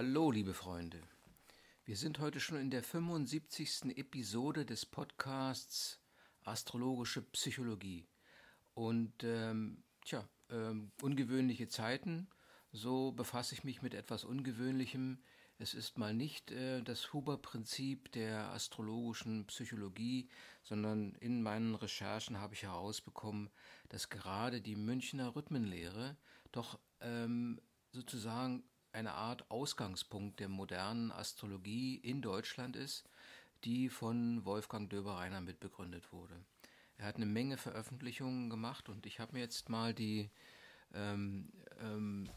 Hallo, liebe Freunde. Wir sind heute schon in der 75. Episode des Podcasts Astrologische Psychologie. Und ähm, tja, ähm, ungewöhnliche Zeiten, so befasse ich mich mit etwas Ungewöhnlichem. Es ist mal nicht äh, das Huber-Prinzip der astrologischen Psychologie, sondern in meinen Recherchen habe ich herausbekommen, dass gerade die Münchner Rhythmenlehre doch ähm, sozusagen eine Art Ausgangspunkt der modernen Astrologie in Deutschland ist, die von Wolfgang Döbereiner mitbegründet wurde. Er hat eine Menge Veröffentlichungen gemacht und ich habe mir jetzt mal die ähm, ähm,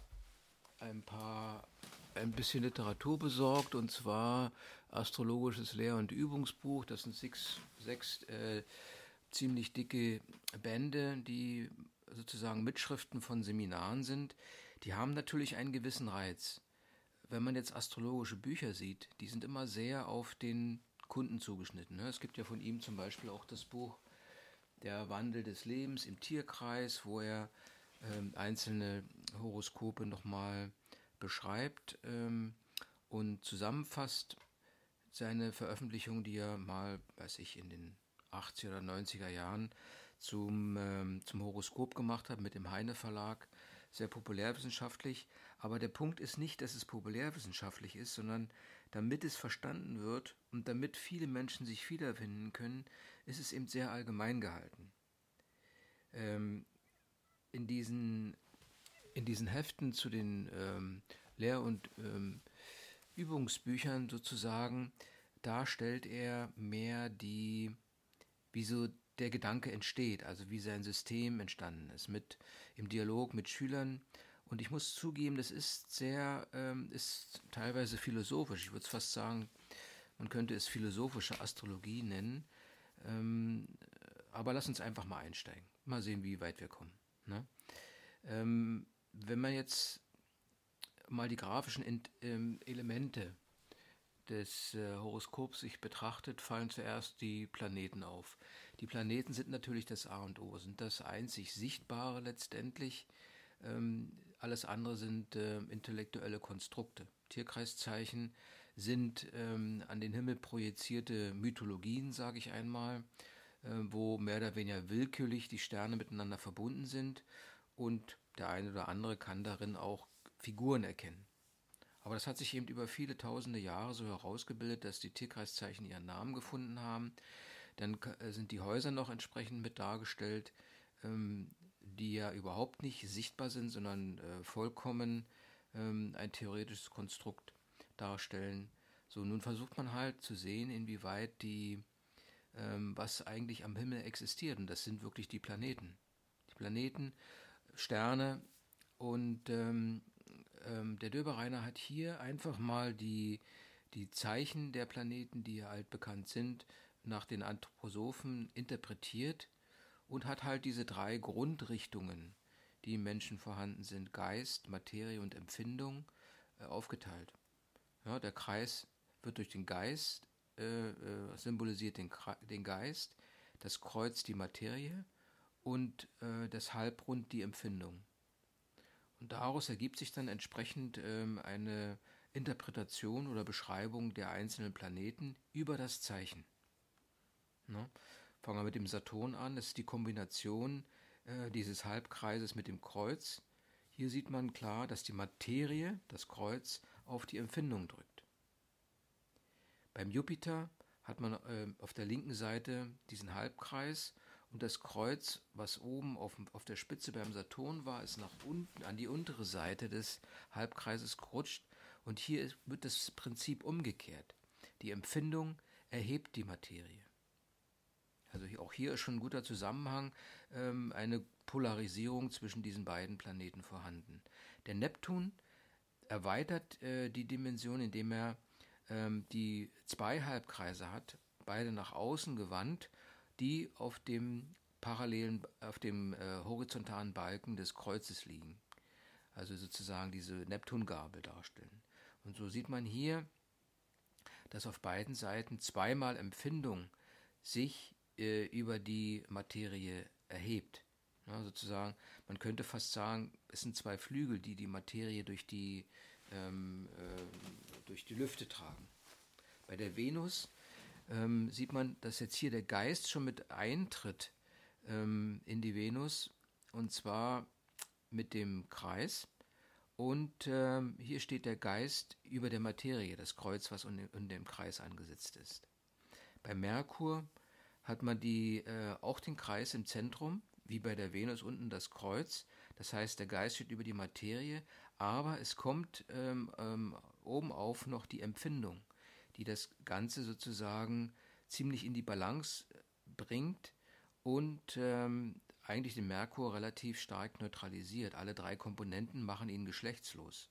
ein paar ein bisschen Literatur besorgt und zwar astrologisches Lehr- und Übungsbuch. Das sind sechs, sechs äh, ziemlich dicke Bände, die sozusagen Mitschriften von Seminaren sind. Die haben natürlich einen gewissen Reiz. Wenn man jetzt astrologische Bücher sieht, die sind immer sehr auf den Kunden zugeschnitten. Ne? Es gibt ja von ihm zum Beispiel auch das Buch Der Wandel des Lebens im Tierkreis, wo er ähm, einzelne Horoskope nochmal beschreibt ähm, und zusammenfasst. Seine Veröffentlichung, die er mal, weiß ich, in den 80er oder 90er Jahren zum, ähm, zum Horoskop gemacht hat mit dem Heine Verlag, sehr populärwissenschaftlich. Aber der Punkt ist nicht, dass es populärwissenschaftlich ist, sondern damit es verstanden wird und damit viele Menschen sich wiederfinden können, ist es eben sehr allgemein gehalten. Ähm, in, diesen, in diesen Heften zu den ähm, Lehr- und ähm, Übungsbüchern sozusagen darstellt er mehr die, wie so der Gedanke entsteht, also wie sein System entstanden ist, mit im Dialog mit Schülern. Und ich muss zugeben, das ist sehr, ähm, ist teilweise philosophisch. Ich würde fast sagen, man könnte es philosophische Astrologie nennen. Ähm, aber lass uns einfach mal einsteigen. Mal sehen, wie weit wir kommen. Ne? Ähm, wenn man jetzt mal die grafischen Ent, ähm, Elemente des äh, Horoskops sich betrachtet, fallen zuerst die Planeten auf. Die Planeten sind natürlich das A und O, sind das einzig Sichtbare letztendlich. Ähm, alles andere sind äh, intellektuelle Konstrukte. Tierkreiszeichen sind ähm, an den Himmel projizierte Mythologien, sage ich einmal, äh, wo mehr oder weniger willkürlich die Sterne miteinander verbunden sind und der eine oder andere kann darin auch Figuren erkennen. Aber das hat sich eben über viele tausende Jahre so herausgebildet, dass die Tierkreiszeichen ihren Namen gefunden haben. Dann äh, sind die Häuser noch entsprechend mit dargestellt, ähm, die ja überhaupt nicht sichtbar sind, sondern äh, vollkommen ähm, ein theoretisches Konstrukt darstellen. So, nun versucht man halt zu sehen, inwieweit die, ähm, was eigentlich am Himmel existiert. Und das sind wirklich die Planeten. Die Planeten, Sterne und ähm, der Döbereiner hat hier einfach mal die, die Zeichen der Planeten, die ja altbekannt sind, nach den Anthroposophen interpretiert und hat halt diese drei Grundrichtungen, die im Menschen vorhanden sind, Geist, Materie und Empfindung, äh, aufgeteilt. Ja, der Kreis wird durch den Geist, äh, äh, symbolisiert den, den, Geist, das Kreuz die Materie und äh, das Halbrund die Empfindung. Und daraus ergibt sich dann entsprechend ähm, eine Interpretation oder Beschreibung der einzelnen Planeten über das Zeichen. Ne? Fangen wir mit dem Saturn an. Das ist die Kombination äh, dieses Halbkreises mit dem Kreuz. Hier sieht man klar, dass die Materie, das Kreuz, auf die Empfindung drückt. Beim Jupiter hat man äh, auf der linken Seite diesen Halbkreis und das Kreuz, was oben auf, auf der Spitze beim Saturn war, ist nach unten an die untere Seite des Halbkreises gerutscht. Und hier wird das Prinzip umgekehrt. Die Empfindung erhebt die Materie. Also auch hier ist schon ein guter Zusammenhang, ähm, eine Polarisierung zwischen diesen beiden Planeten vorhanden. Der Neptun erweitert äh, die Dimension, indem er ähm, die zwei Halbkreise hat, beide nach außen gewandt die auf dem parallelen, auf dem äh, horizontalen Balken des Kreuzes liegen. Also sozusagen diese Neptungabel darstellen. Und so sieht man hier, dass auf beiden Seiten zweimal Empfindung sich äh, über die Materie erhebt. Ja, sozusagen, man könnte fast sagen, es sind zwei Flügel, die die Materie durch die ähm, äh, durch die Lüfte tragen. Bei der Venus ähm, sieht man, dass jetzt hier der Geist schon mit eintritt ähm, in die Venus und zwar mit dem Kreis. Und ähm, hier steht der Geist über der Materie, das Kreuz, was in dem Kreis angesetzt ist. Bei Merkur hat man die, äh, auch den Kreis im Zentrum, wie bei der Venus unten das Kreuz. Das heißt, der Geist steht über die Materie, aber es kommt ähm, ähm, obenauf noch die Empfindung, die das Ganze sozusagen ziemlich in die Balance äh, bringt und ähm, eigentlich den Merkur relativ stark neutralisiert. Alle drei Komponenten machen ihn geschlechtslos.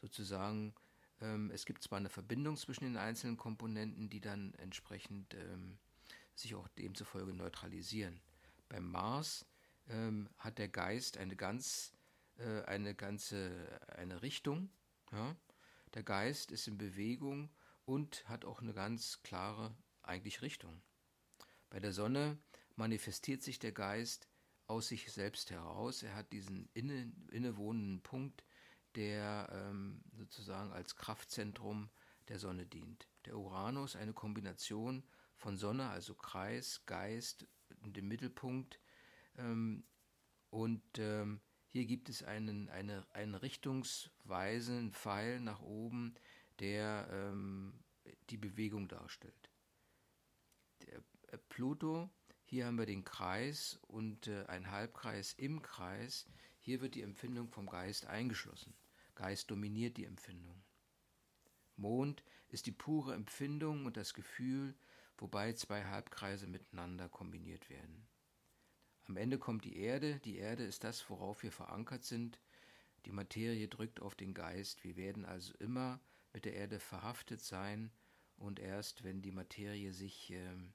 Sozusagen, ähm, es gibt zwar eine Verbindung zwischen den einzelnen Komponenten, die dann entsprechend ähm, sich auch demzufolge neutralisieren. Beim Mars ähm, hat der Geist eine ganz, äh, eine ganze, eine Richtung. Ja? Der Geist ist in Bewegung und hat auch eine ganz klare eigentlich Richtung. Bei der Sonne manifestiert sich der Geist aus sich selbst heraus. Er hat diesen inne, innewohnenden Punkt, der ähm, sozusagen als Kraftzentrum der Sonne dient. Der Uranus eine Kombination von Sonne, also Kreis, Geist, dem Mittelpunkt. Ähm, und ähm, hier gibt es einen, eine, einen richtungsweisen Pfeil nach oben, der ähm, die Bewegung darstellt. Der äh, Pluto hier haben wir den Kreis und äh, ein Halbkreis im Kreis. Hier wird die Empfindung vom Geist eingeschlossen. Geist dominiert die Empfindung. Mond ist die pure Empfindung und das Gefühl, wobei zwei Halbkreise miteinander kombiniert werden. Am Ende kommt die Erde. Die Erde ist das, worauf wir verankert sind. Die Materie drückt auf den Geist. Wir werden also immer mit der Erde verhaftet sein und erst wenn die Materie sich ähm,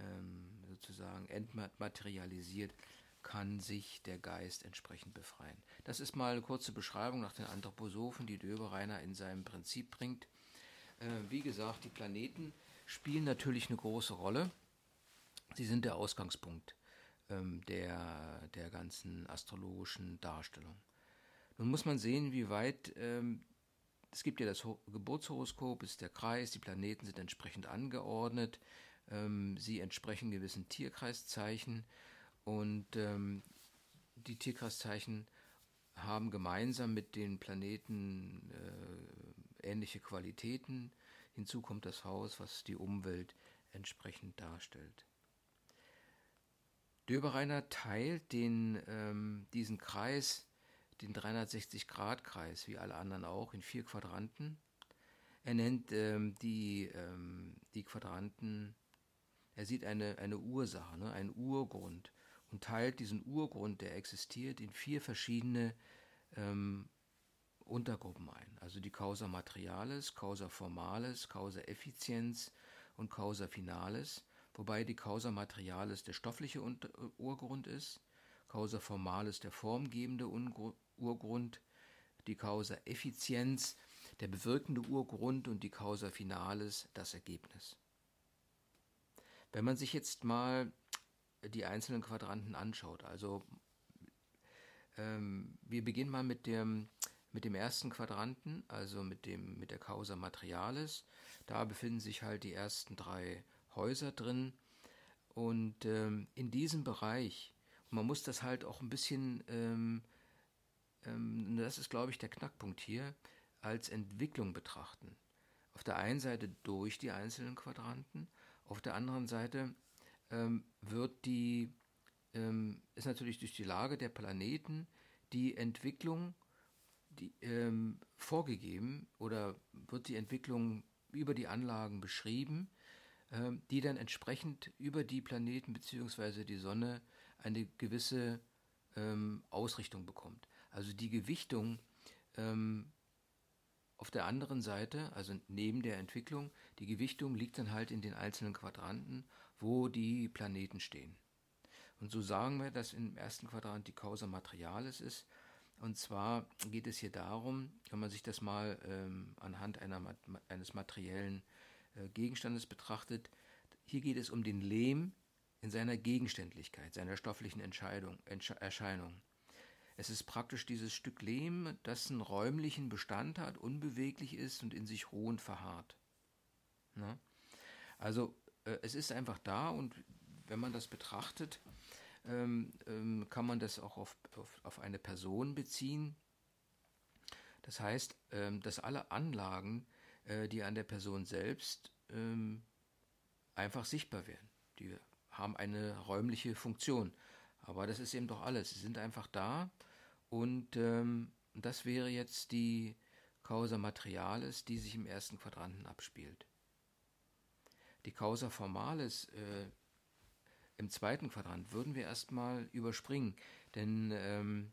ähm, sozusagen entmaterialisiert, kann sich der Geist entsprechend befreien. Das ist mal eine kurze Beschreibung nach den Anthroposophen, die Döbereiner in seinem Prinzip bringt. Äh, wie gesagt, die Planeten spielen natürlich eine große Rolle. Sie sind der Ausgangspunkt ähm, der, der ganzen astrologischen Darstellung. Nun muss man sehen, wie weit ähm, es gibt ja das Geburtshoroskop, ist der Kreis, die Planeten sind entsprechend angeordnet. Ähm, sie entsprechen gewissen Tierkreiszeichen und ähm, die Tierkreiszeichen haben gemeinsam mit den Planeten äh, ähnliche Qualitäten. Hinzu kommt das Haus, was die Umwelt entsprechend darstellt. Döbereiner teilt den, ähm, diesen Kreis, den 360-Grad-Kreis, wie alle anderen auch, in vier Quadranten. Er nennt ähm, die, ähm, die Quadranten er sieht eine, eine Ursache, ne, einen Urgrund und teilt diesen Urgrund, der existiert, in vier verschiedene ähm, Untergruppen ein. Also die Causa Materialis, Causa Formalis, Causa Effizienz und Causa Finalis, wobei die Causa Materialis der stoffliche Urgrund ist, Causa Formalis der formgebende Urgrund, die Causa Effizienz der bewirkende Urgrund und die Causa Finalis das Ergebnis. Wenn man sich jetzt mal die einzelnen Quadranten anschaut, also ähm, wir beginnen mal mit dem, mit dem ersten Quadranten, also mit, dem, mit der Causa Materialis. Da befinden sich halt die ersten drei Häuser drin. Und ähm, in diesem Bereich, man muss das halt auch ein bisschen, ähm, ähm, das ist glaube ich der Knackpunkt hier, als Entwicklung betrachten. Auf der einen Seite durch die einzelnen Quadranten auf der anderen Seite ähm, wird die, ähm, ist natürlich durch die Lage der Planeten die Entwicklung die, ähm, vorgegeben oder wird die Entwicklung über die Anlagen beschrieben, ähm, die dann entsprechend über die Planeten bzw. die Sonne eine gewisse ähm, Ausrichtung bekommt. Also die Gewichtung ähm, auf der anderen Seite, also neben der Entwicklung, die Gewichtung liegt dann halt in den einzelnen Quadranten, wo die Planeten stehen. Und so sagen wir, dass im ersten Quadrant die Causa Materialis ist. Und zwar geht es hier darum, wenn man sich das mal ähm, anhand einer, eines materiellen äh, Gegenstandes betrachtet, hier geht es um den Lehm in seiner Gegenständlichkeit, seiner stofflichen Entscheidung, Erscheinung. Es ist praktisch dieses Stück Lehm, das einen räumlichen Bestand hat, unbeweglich ist und in sich ruhend verharrt. Na? Also äh, es ist einfach da und wenn man das betrachtet, ähm, ähm, kann man das auch auf, auf, auf, eine Person beziehen. Das heißt, ähm, dass alle Anlagen, äh, die an der Person selbst ähm, einfach sichtbar werden, die haben eine räumliche Funktion. Aber das ist eben doch alles. Sie sind einfach da und ähm, das wäre jetzt die Causa Materialis, die sich im ersten Quadranten abspielt. Die Causa Formalis äh, im zweiten Quadrant würden wir erstmal überspringen, denn ähm,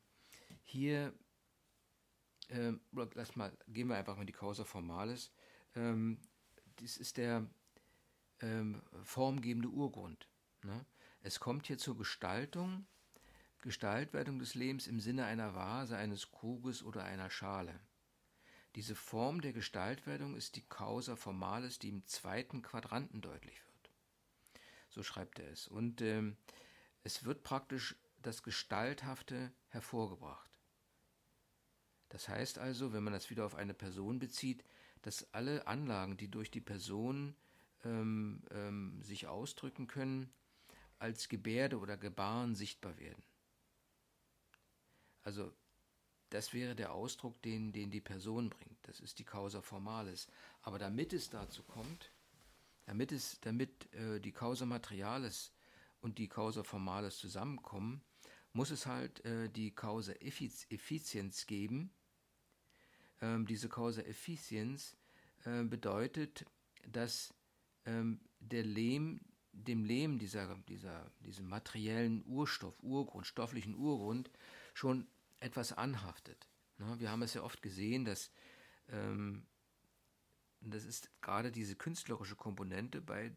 hier, äh, lass mal, gehen wir einfach mal die Causa Formalis. Ähm, dies ist der ähm, formgebende Urgrund. Ne? Es kommt hier zur Gestaltung, Gestaltwerdung des Lebens im Sinne einer Vase, eines Kruges oder einer Schale. Diese Form der Gestaltwerdung ist die Causa Formalis, die im zweiten Quadranten deutlich wird. So schreibt er es. Und ähm, es wird praktisch das Gestalthafte hervorgebracht. Das heißt also, wenn man das wieder auf eine Person bezieht, dass alle Anlagen, die durch die Person ähm, ähm, sich ausdrücken können, als Gebärde oder Gebaren sichtbar werden. Also das wäre der Ausdruck, den, den die Person bringt. Das ist die Causa Formalis. Aber damit es dazu kommt, damit, es, damit äh, die Causa Materialis und die Causa Formalis zusammenkommen, muss es halt äh, die Causa Effizienz geben. Ähm, diese Causa Effizienz äh, bedeutet, dass ähm, der Lehm, dem Lehm dieser, dieser, diesem materiellen Urstoff, Urgrund, stofflichen Urgrund schon etwas anhaftet. Ne? Wir haben es ja oft gesehen, dass ähm, das ist gerade diese künstlerische Komponente bei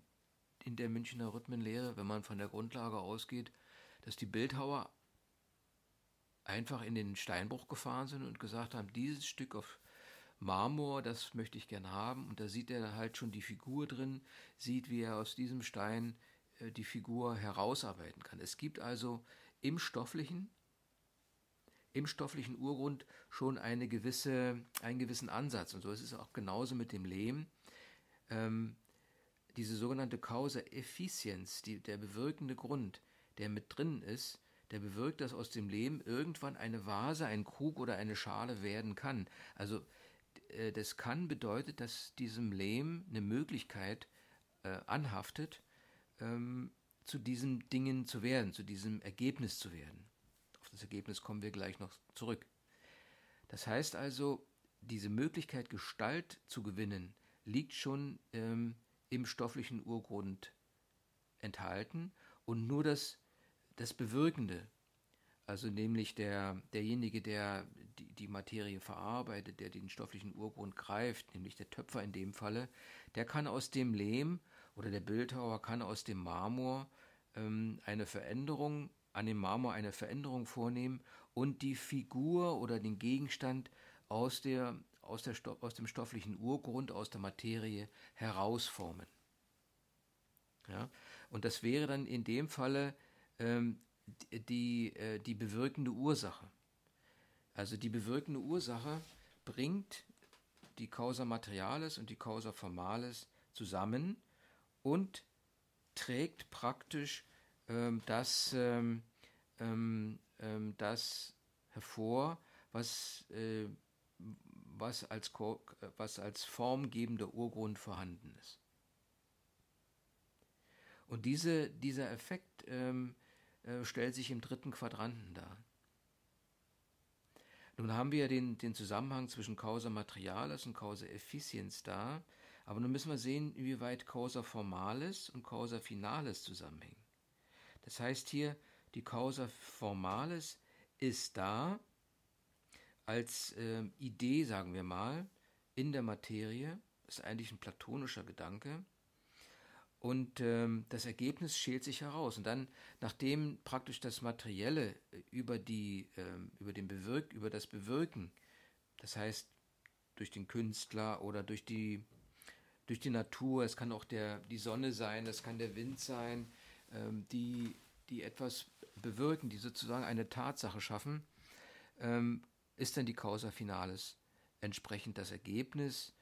in der Münchner Rhythmenlehre, wenn man von der Grundlage ausgeht, dass die Bildhauer einfach in den Steinbruch gefahren sind und gesagt haben, dieses Stück auf Marmor, das möchte ich gern haben. Und da sieht er halt schon die Figur drin, sieht, wie er aus diesem Stein äh, die Figur herausarbeiten kann. Es gibt also im stofflichen, im stofflichen Urgrund schon eine gewisse, einen gewissen Ansatz. Und so ist es auch genauso mit dem Lehm. Ähm, diese sogenannte Causa Effizienz, die, der bewirkende Grund, der mit drin ist, der bewirkt, dass aus dem Lehm irgendwann eine Vase, ein Krug oder eine Schale werden kann. Also das kann bedeutet, dass diesem Lehm eine Möglichkeit äh, anhaftet, ähm, zu diesen Dingen zu werden, zu diesem Ergebnis zu werden. Auf das Ergebnis kommen wir gleich noch zurück. Das heißt also, diese Möglichkeit, Gestalt zu gewinnen, liegt schon ähm, im stofflichen Urgrund enthalten und nur das, das Bewirkende, also nämlich der, derjenige, der die, die Materie verarbeitet, der den stofflichen Urgrund greift, nämlich der Töpfer in dem Falle, der kann aus dem Lehm oder der Bildhauer kann aus dem Marmor ähm, eine Veränderung, an dem Marmor eine Veränderung vornehmen und die Figur oder den Gegenstand aus, der, aus, der aus dem stofflichen Urgrund, aus der Materie herausformen. Ja? Und das wäre dann in dem Falle ähm, die, äh, die bewirkende Ursache. Also die bewirkende Ursache bringt die Causa Materialis und die Causa Formalis zusammen und trägt praktisch ähm, das, ähm, ähm, ähm das hervor, was, äh, was, als, was als formgebender Urgrund vorhanden ist. Und diese, dieser Effekt ähm, äh, stellt sich im dritten Quadranten dar. Nun haben wir den, den Zusammenhang zwischen Causa Materialis und Causa Efficiens da, aber nun müssen wir sehen, inwieweit Causa Formalis und Causa Finalis zusammenhängen. Das heißt hier, die Causa Formalis ist da als äh, Idee, sagen wir mal, in der Materie, ist eigentlich ein platonischer Gedanke, und ähm, das Ergebnis schält sich heraus. Und dann, nachdem praktisch das Materielle über, die, ähm, über, den Bewirk über das Bewirken, das heißt durch den Künstler oder durch die, durch die Natur, es kann auch der, die Sonne sein, es kann der Wind sein, ähm, die, die etwas bewirken, die sozusagen eine Tatsache schaffen, ähm, ist dann die Causa Finalis entsprechend das Ergebnis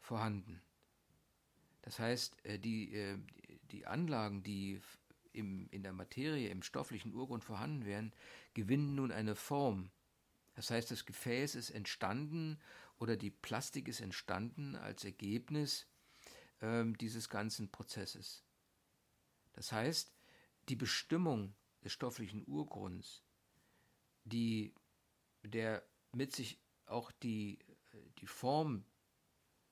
vorhanden. Das heißt, äh, die, äh, die Anlagen, die im, in der Materie, im stofflichen Urgrund vorhanden wären, gewinnen nun eine Form. Das heißt, das Gefäß ist entstanden oder die Plastik ist entstanden als Ergebnis ähm, dieses ganzen Prozesses. Das heißt, die Bestimmung des stofflichen Urgrunds, die, der mit sich auch die, die Form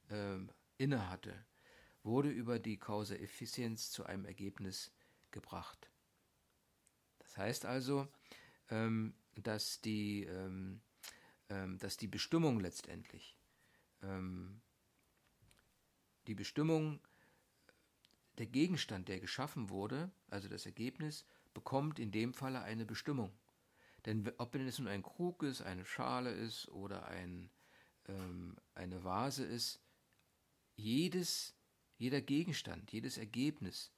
äh, innehatte, wurde über die Causa Effizienz zu einem Ergebnis gebracht. Das heißt also, ähm, dass, die, ähm, ähm, dass die Bestimmung letztendlich, die Bestimmung, der Gegenstand, der geschaffen wurde, also das Ergebnis, bekommt in dem Falle eine Bestimmung. Denn ob es nun ein Krug ist, eine Schale ist oder ein, ähm, eine Vase ist, jedes, jeder Gegenstand, jedes Ergebnis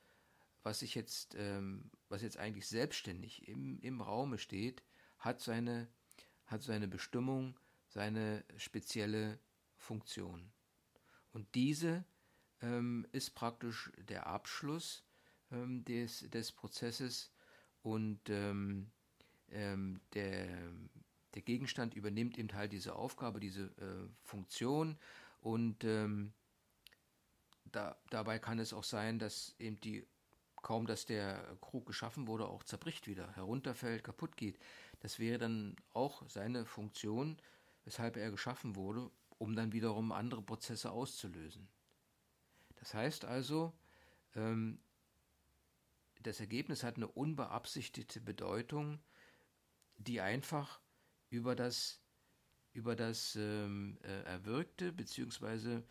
was sich jetzt, ähm, was jetzt eigentlich selbstständig im, im Raume steht, hat seine, hat seine Bestimmung, seine spezielle Funktion. Und diese ähm, ist praktisch der Abschluss ähm, des, des Prozesses und ähm, ähm, der, der Gegenstand übernimmt eben halt diese Aufgabe, diese äh, Funktion und ähm, da, dabei kann es auch sein, dass eben die kaum dass der Krug geschaffen wurde, auch zerbricht wieder, herunterfällt, kaputt geht. Das wäre dann auch seine Funktion, weshalb er geschaffen wurde, um dann wiederum andere Prozesse auszulösen. Das heißt also, ähm, das Ergebnis hat eine unbeabsichtigte Bedeutung, die einfach über das, über das ähm, äh, Erwirkte bzw.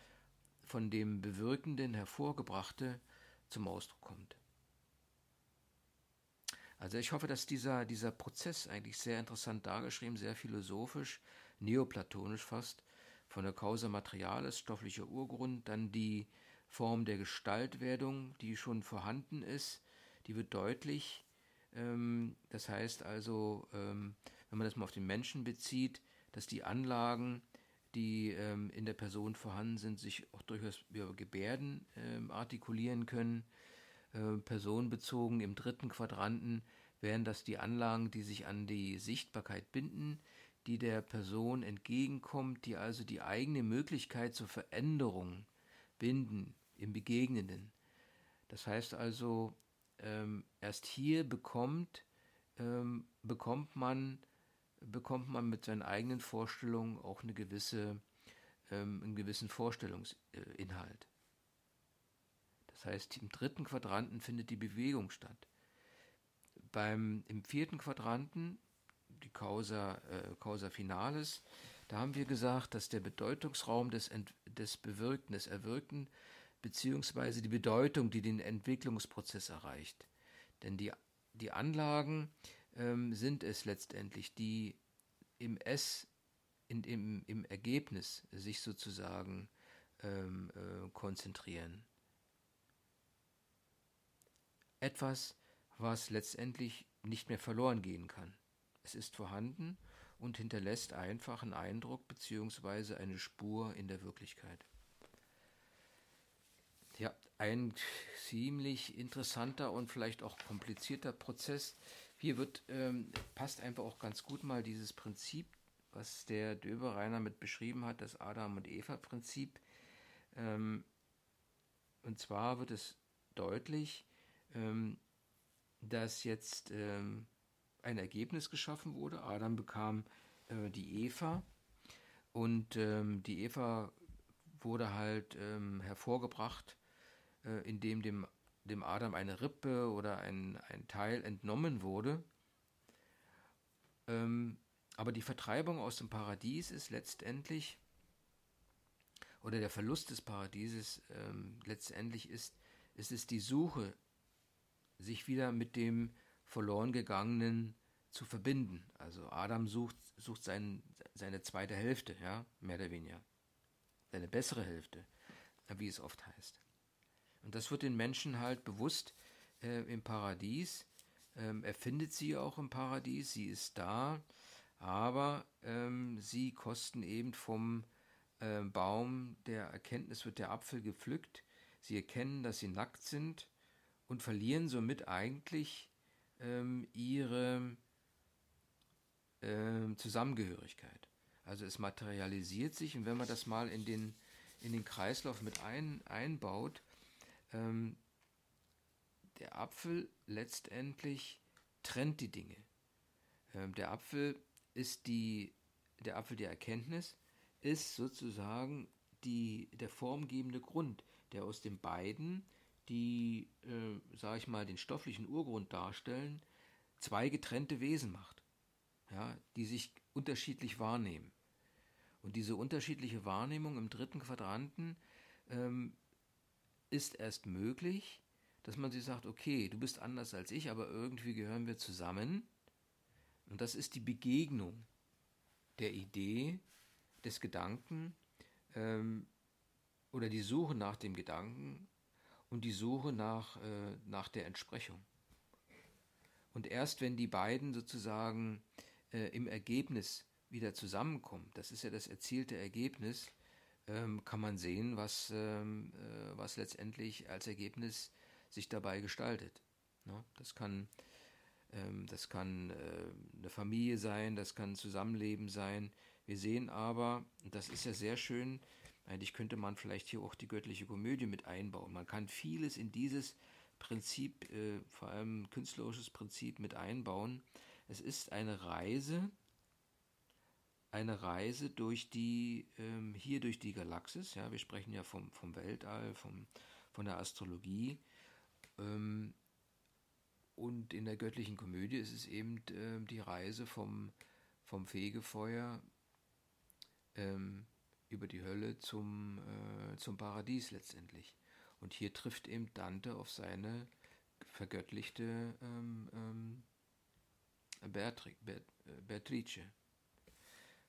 von dem Bewirkenden hervorgebrachte zum Ausdruck kommt. Also ich hoffe, dass dieser, dieser Prozess eigentlich sehr interessant dargeschrieben, sehr philosophisch, neoplatonisch fast, von der Causa Materialis, stofflicher Urgrund, dann die Form der Gestaltwerdung, die schon vorhanden ist, die wird deutlich. Ähm, das heißt also, ähm, wenn man das mal auf den Menschen bezieht, dass die Anlagen, die ähm, in der Person vorhanden sind, sich auch durchaus über Gebärden ähm, artikulieren können äh, personenbezogen. Im dritten Quadranten wären das die Anlagen, die sich an die Sichtbarkeit binden, die der Person entgegenkommt, die also die eigene Möglichkeit zur Veränderung binden im Begegnenden. Das heißt also, ähm, erst hier bekommt, ähm, bekommt, man, bekommt man mit seinen eigenen Vorstellungen auch eine gewisse, ähm, einen gewissen Vorstellungsinhalt. Das heißt, im dritten Quadranten findet die Bewegung statt. Beim, Im vierten Quadranten, die Causa, äh, Causa Finalis, da haben wir gesagt, dass der Bedeutungsraum des, Ent, des Bewirkten, des Erwirkten, beziehungsweise die Bedeutung, die den Entwicklungsprozess erreicht. Denn die, die Anlagen ähm, sind es letztendlich, die im S, in, im, im Ergebnis sich sozusagen ähm, äh, konzentrieren etwas, was letztendlich nicht mehr verloren gehen kann. Es ist vorhanden und hinterlässt einfach einen Eindruck bzw. eine Spur in der Wirklichkeit. Ja, ein ziemlich interessanter und vielleicht auch komplizierter Prozess. Hier wird, ähm, passt einfach auch ganz gut mal dieses Prinzip, was der Döbereiner mit beschrieben hat, das Adam- und Eva-Prinzip. Ähm, und zwar wird es deutlich, ähm, dass jetzt ähm, ein Ergebnis geschaffen wurde. Adam bekam äh, die Eva und ähm, die Eva wurde halt ähm, hervorgebracht, äh, indem dem, dem Adam eine Rippe oder ein, ein Teil entnommen wurde. Ähm, aber die Vertreibung aus dem Paradies ist letztendlich, oder der Verlust des Paradieses ähm, letztendlich ist, ist es die Suche sich wieder mit dem verloren gegangenen zu verbinden. Also Adam sucht, sucht sein, seine zweite Hälfte, ja, mehr oder weniger. Seine bessere Hälfte, wie es oft heißt. Und das wird den Menschen halt bewusst äh, im Paradies. Ähm, er findet sie auch im Paradies, sie ist da, aber ähm, sie kosten eben vom äh, Baum der Erkenntnis wird der Apfel gepflückt. Sie erkennen, dass sie nackt sind und verlieren somit eigentlich ähm, ihre ähm, Zusammengehörigkeit. Also es materialisiert sich und wenn man das mal in den, in den Kreislauf mit ein, einbaut, ähm, der Apfel letztendlich trennt die Dinge. Ähm, der Apfel ist die, der Apfel der Erkenntnis, ist sozusagen die, der formgebende Grund, der aus den beiden, die, äh, sage ich mal, den stofflichen Urgrund darstellen, zwei getrennte Wesen macht, ja, die sich unterschiedlich wahrnehmen. Und diese unterschiedliche Wahrnehmung im dritten Quadranten ähm, ist erst möglich, dass man sich sagt, okay, du bist anders als ich, aber irgendwie gehören wir zusammen. Und das ist die Begegnung der Idee, des Gedanken ähm, oder die Suche nach dem Gedanken und die Suche nach, äh, nach der Entsprechung. Und erst wenn die beiden sozusagen äh, im Ergebnis wieder zusammenkommen, das ist ja das erzielte Ergebnis, ähm, kann man sehen, was, ähm, äh, was letztendlich als Ergebnis sich dabei gestaltet. Ne? Das kann, ähm, das kann äh, eine Familie sein, das kann Zusammenleben sein. Wir sehen aber, das ist ja sehr schön, eigentlich könnte man vielleicht hier auch die göttliche Komödie mit einbauen. Man kann vieles in dieses Prinzip, äh, vor allem künstlerisches Prinzip mit einbauen. Es ist eine Reise, eine Reise durch die, ähm, hier durch die Galaxis, ja, wir sprechen ja vom, vom Weltall, vom, von der Astrologie, ähm, und in der göttlichen Komödie ist es eben äh, die Reise vom, vom Fegefeuer ähm, über die Hölle zum, äh, zum Paradies letztendlich. Und hier trifft eben Dante auf seine vergöttlichte ähm, ähm, Beatri Beat äh, Beatrice.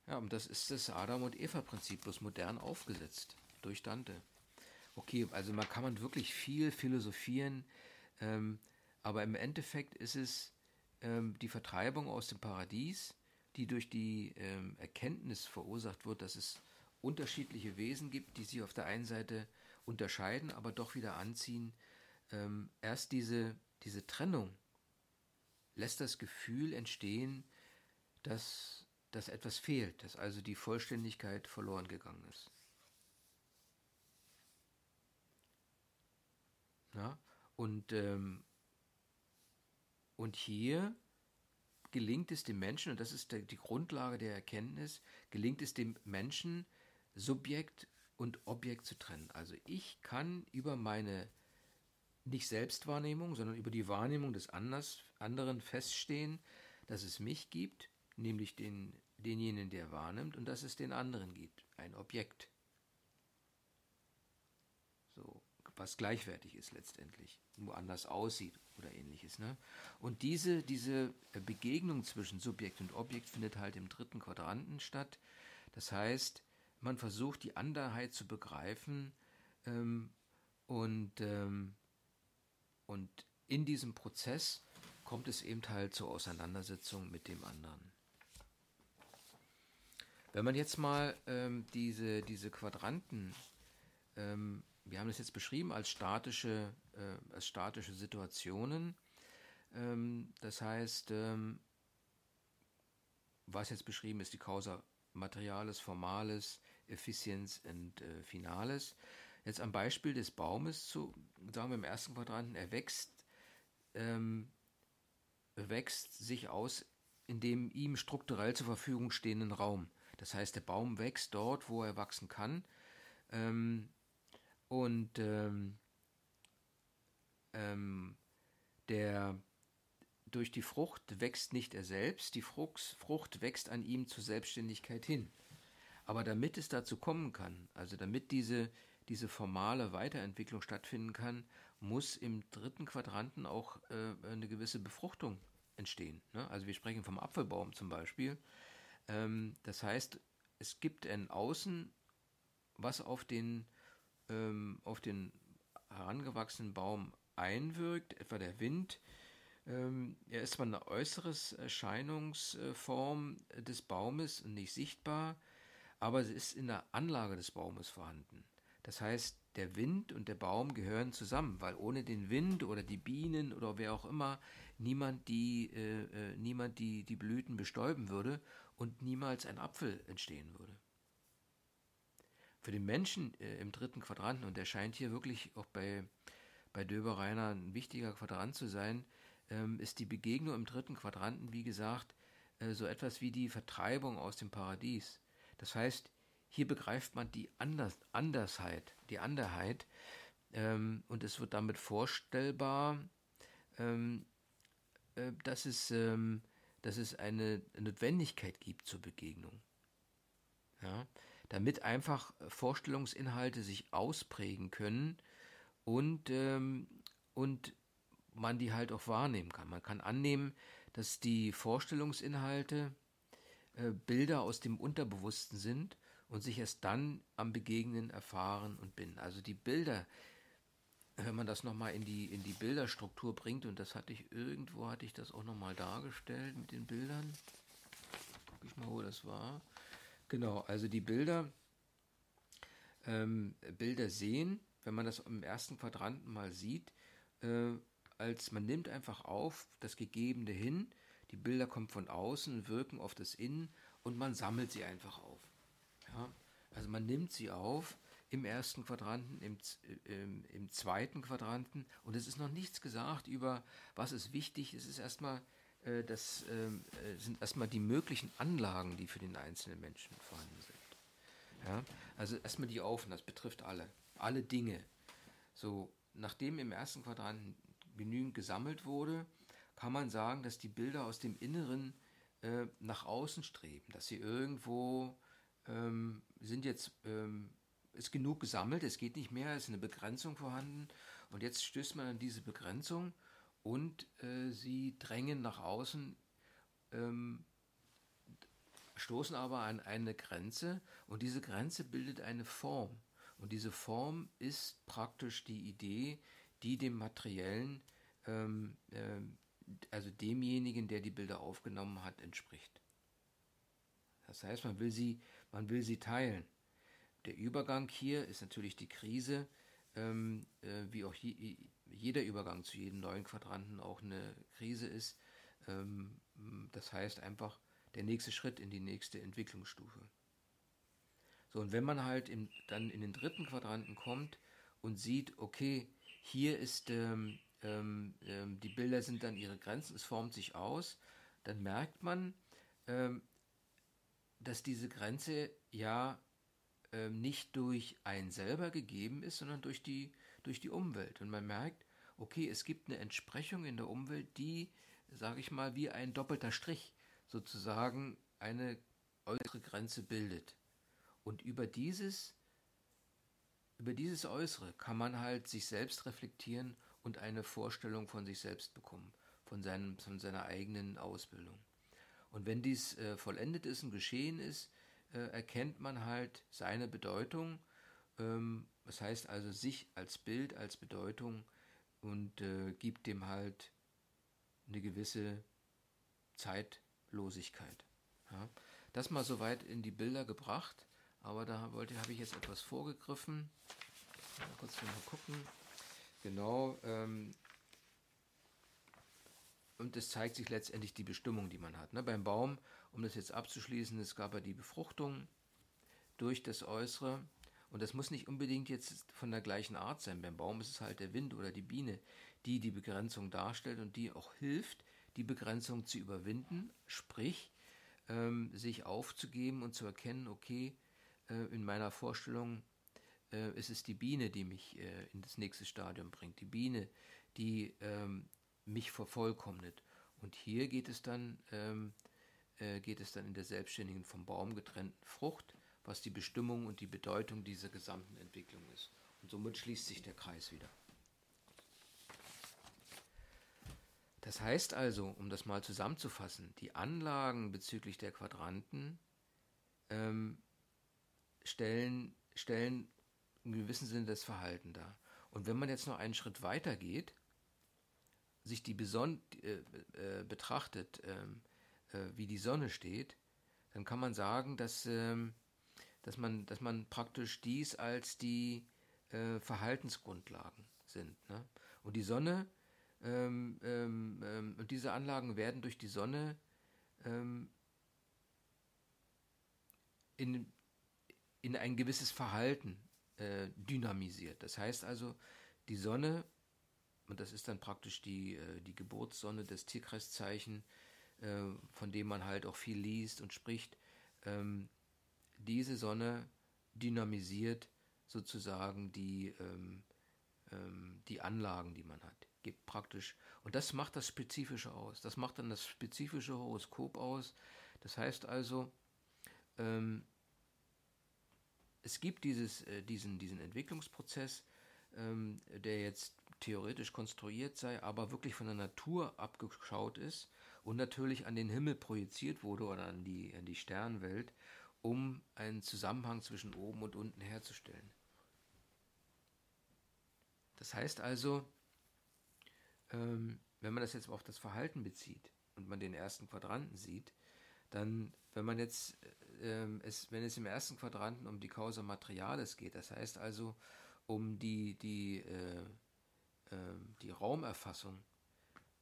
Ja, und das ist das Adam- und Eva-Prinzip, bloß modern aufgesetzt durch Dante. Okay, also man kann man wirklich viel philosophieren, ähm, aber im Endeffekt ist es ähm, die Vertreibung aus dem Paradies, die durch die ähm, Erkenntnis verursacht wird, dass es unterschiedliche Wesen gibt, die sich auf der einen Seite unterscheiden, aber doch wieder anziehen. Ähm, erst diese, diese Trennung lässt das Gefühl entstehen, dass, dass etwas fehlt, dass also die Vollständigkeit verloren gegangen ist. Ja? Und, ähm, und hier gelingt es dem Menschen, und das ist die Grundlage der Erkenntnis, gelingt es dem Menschen, Subjekt und Objekt zu trennen. Also ich kann über meine nicht Selbstwahrnehmung, sondern über die Wahrnehmung des Anders, anderen feststehen, dass es mich gibt, nämlich den, denjenigen, der wahrnimmt, und dass es den anderen gibt, ein Objekt. So was gleichwertig ist letztendlich, nur anders aussieht oder ähnliches. Ne? Und diese, diese Begegnung zwischen Subjekt und Objekt findet halt im dritten Quadranten statt. Das heißt, man versucht die Anderheit zu begreifen ähm, und, ähm, und in diesem Prozess kommt es eben halt zur Auseinandersetzung mit dem anderen. Wenn man jetzt mal ähm, diese, diese Quadranten ähm, wir haben das jetzt beschrieben als statische, äh, als statische Situationen. Ähm, das heißt, ähm, was jetzt beschrieben ist, die Causa Materialis, Formales, Effizienz und äh, Finales. Jetzt am Beispiel des Baumes zu, sagen wir im ersten Quadranten, er wächst, ähm, wächst sich aus in dem ihm strukturell zur Verfügung stehenden Raum. Das heißt, der Baum wächst dort, wo er wachsen kann. Ähm, und ähm, ähm, der durch die Frucht wächst nicht er selbst, die Frucht, Frucht wächst an ihm zur Selbstständigkeit hin. Aber damit es dazu kommen kann, also damit diese, diese formale Weiterentwicklung stattfinden kann, muss im dritten Quadranten auch äh, eine gewisse Befruchtung entstehen. Ne? Also wir sprechen vom Apfelbaum zum Beispiel. Ähm, das heißt, es gibt ein Außen, was auf den ähm, auf den herangewachsenen Baum einwirkt, etwa der Wind Ähm, er ist zwar eine äußere Erscheinungsform des Baumes und nicht sichtbar, aber es ist in der Anlage des Baumes vorhanden. Das heißt, der Wind und der Baum gehören zusammen, weil ohne den Wind oder die Bienen oder wer auch immer niemand die, äh, äh, niemand die, die Blüten bestäuben würde und niemals ein Apfel entstehen würde. Für den Menschen äh, im dritten Quadranten, und der scheint hier wirklich auch bei, bei Döber-Reiner ein wichtiger Quadrant zu sein, ähm, ist die Begegnung im dritten Quadranten, wie gesagt, äh, so etwas wie die Vertreibung aus dem Paradies. Das heißt, hier begreift man die Anders Andersheit, die Anderheit, ähm, und es wird damit vorstellbar, ähm, äh, dass, es, ähm, dass es eine Notwendigkeit gibt zur Begegnung. Ja? Damit einfach Vorstellungsinhalte sich ausprägen können und, ähm, und man die halt auch wahrnehmen kann. Man kann annehmen, dass die Vorstellungsinhalte äh, Bilder aus dem Unterbewussten sind und sich erst dann am Begegnen erfahren und bin. Also die Bilder, wenn man das nochmal in die, in die Bilderstruktur bringt, und das hatte ich irgendwo, hatte ich das auch nochmal dargestellt mit den Bildern. Guck ich mal, wo das war. Genau, also die Bilder, ähm, Bilder sehen, wenn man das im ersten Quadranten mal sieht, äh, als man nimmt einfach auf das Gegebene hin, die Bilder kommen von außen, wirken auf das Innen und man sammelt sie einfach auf. Ja? Also man nimmt sie auf im ersten Quadranten, im, im, im, zweiten Quadranten und es ist noch nichts gesagt über, was ist wichtig. Es ist erstmal, äh, das ähm, äh, sind erstmal die möglichen Anlagen, die für den einzelnen Menschen vorhanden sind. Ja? Also erstmal die Aufen, das betrifft alle, alle Dinge. So, nachdem im ersten Quadranten genügend gesammelt wurde, kann man sagen, dass die Bilder aus dem Inneren äh, nach außen streben, dass sie irgendwo ähm, sind jetzt ähm, ist genug gesammelt, es geht nicht mehr, es ist eine Begrenzung vorhanden und jetzt stößt man an diese Begrenzung und äh, sie drängen nach außen, ähm, stoßen aber an eine Grenze und diese Grenze bildet eine Form und diese Form ist praktisch die Idee, die dem Materiellen, ähm, äh, also demjenigen, der die Bilder aufgenommen hat, entspricht. Das heißt, man will sie, man will sie teilen. Der Übergang hier ist natürlich die Krise, ähm, äh, wie auch je, jeder Übergang zu jedem neuen Quadranten auch eine Krise ist. Ähm, das heißt einfach der nächste Schritt in die nächste Entwicklungsstufe. So, und wenn man halt im, dann in den dritten Quadranten kommt und sieht, okay, hier ist, ähm, ähm, ähm die Bilder sind dann ihre Grenzen, es formt sich aus, dann merkt man, ähm, dass diese Grenze ja äh, nicht durch einen selber gegeben ist, sondern durch die, durch die Umwelt. Und man merkt, okay, es gibt eine Entsprechung in der Umwelt, die, sage ich mal, wie ein doppelter Strich sozusagen eine äußere Grenze bildet. Und über dieses, über dieses Äußere kann man halt sich selbst reflektieren und eine Vorstellung von sich selbst bekommen, von, seinem, von seiner eigenen Ausbildung. Und wenn dies äh, vollendet ist und geschehen ist, äh, erkennt man halt seine Bedeutung. Ähm, das heißt also sich als Bild, als Bedeutung und äh, gibt dem halt eine gewisse Zeitlosigkeit. Ja. Das mal soweit in die Bilder gebracht, aber da wollte habe ich jetzt etwas vorgegriffen. Mal kurz mal gucken. Genau, ähm, und es zeigt sich letztendlich die Bestimmung, die man hat. Ne? Beim Baum, um das jetzt abzuschließen, es gab ja die Befruchtung durch das Äußere. Und das muss nicht unbedingt jetzt von der gleichen Art sein. Beim Baum ist es halt der Wind oder die Biene, die die Begrenzung darstellt und die auch hilft, die Begrenzung zu überwinden, sprich ähm, sich aufzugeben und zu erkennen, okay, äh, in meiner Vorstellung äh, ist es die Biene, die mich äh, in das nächste Stadium bringt. Die Biene, die ähm, mich vervollkommnet. Und hier geht es dann, ähm, äh, geht es dann in der selbstständigen vom Baum getrennten Frucht, was die Bestimmung und die Bedeutung dieser gesamten Entwicklung ist. Und somit schließt sich der Kreis wieder. Das heißt also, um das mal zusammenzufassen, die Anlagen bezüglich der Quadranten ähm, stellen, stellen im gewissen Sinne das Verhalten dar. Und wenn man jetzt noch einen Schritt weiter geht, sich die Beson äh, äh, betrachtet, ähm, äh, wie die Sonne steht, dann kann man sagen, dass, ähm, dass, man, dass man praktisch dies als die äh, Verhaltensgrundlagen sind. Ne? Und die Sonne ähm, ähm, ähm, und diese Anlagen werden durch die Sonne ähm, in, in ein gewisses Verhalten äh, dynamisiert. Das heißt also, die Sonne, und das ist dann praktisch die, äh, die Geburtssonne des Tierkreiszeichen, von dem man halt auch viel liest und spricht, ähm, diese Sonne dynamisiert sozusagen die, ähm, ähm, die Anlagen, die man hat. Gibt praktisch, und das macht das Spezifische aus. Das macht dann das spezifische Horoskop aus. Das heißt also, es gibt dieses, äh, diesen, diesen Entwicklungsprozess, der jetzt theoretisch konstruiert sei, aber wirklich von der Natur abgeschaut ist und natürlich an den Himmel projiziert wurde oder an die, an die Sternwelt, um einen Zusammenhang zwischen oben und unten herzustellen. Das heißt also, ähm, wenn man das jetzt auf das Verhalten bezieht und man den ersten Quadranten sieht, dann, wenn man jetzt, äh, es, wenn es im ersten Quadranten um die Causa Materialis geht, das heißt also um die, die, äh, äh, die Raumerfassung,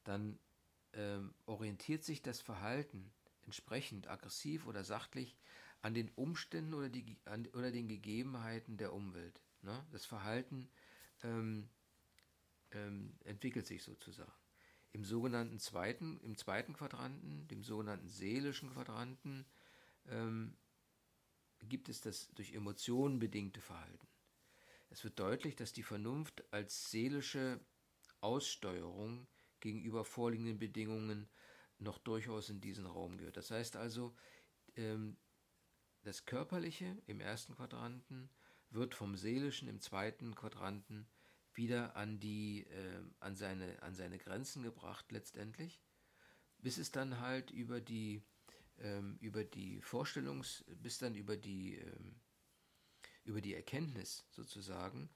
dann ähm, orientiert sich das Verhalten entsprechend aggressiv oder sachlich an den Umständen oder, die, an, oder den Gegebenheiten der Umwelt. Ne? Das Verhalten ähm, ähm, entwickelt sich sozusagen. Im sogenannten zweiten, im zweiten Quadranten, dem sogenannten seelischen Quadranten, ähm, gibt es das durch Emotionen bedingte Verhalten. Es wird deutlich, dass die Vernunft als seelische Aussteuerung gegenüber vorliegenden Bedingungen noch durchaus in diesen Raum gehört. Das heißt also, ähm, das Körperliche im ersten Quadranten wird vom Seelischen im zweiten Quadranten wieder an, die, äh, an, seine, an seine Grenzen gebracht letztendlich, bis es dann halt über die, ähm, über die Vorstellungs-, bis dann über die, ähm, über die Erkenntnis sozusagen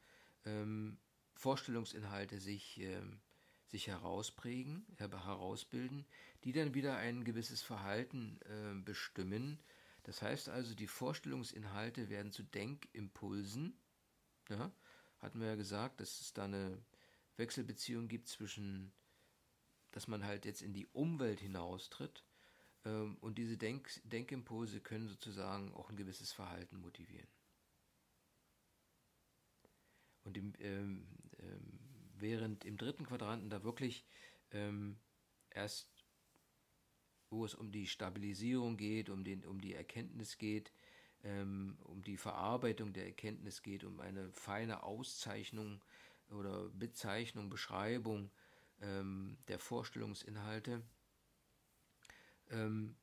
Vorstellungsinhalte sich, ähm, sich herausprägen, herausbilden, die dann wieder ein gewisses Verhalten äh, bestimmen. Das heißt also, die Vorstellungsinhalte werden zu Denkimpulsen, ja, hatten wir ja gesagt, dass es da eine Wechselbeziehung gibt zwischen, dass man halt jetzt in die Umwelt hinaustritt ähm, und diese Denk Denkimpulse können sozusagen auch ein gewisses Verhalten motivieren. Und im, ähm, ähm, während im dritten Quadranten da wirklich ähm, erst, wo es um die Stabilisierung geht, um, den, um die Erkenntnis geht, ähm, um die Verarbeitung der Erkenntnis geht, um eine feine Auszeichnung oder Bezeichnung, Beschreibung ähm, der Vorstellungsinhalte, ähm,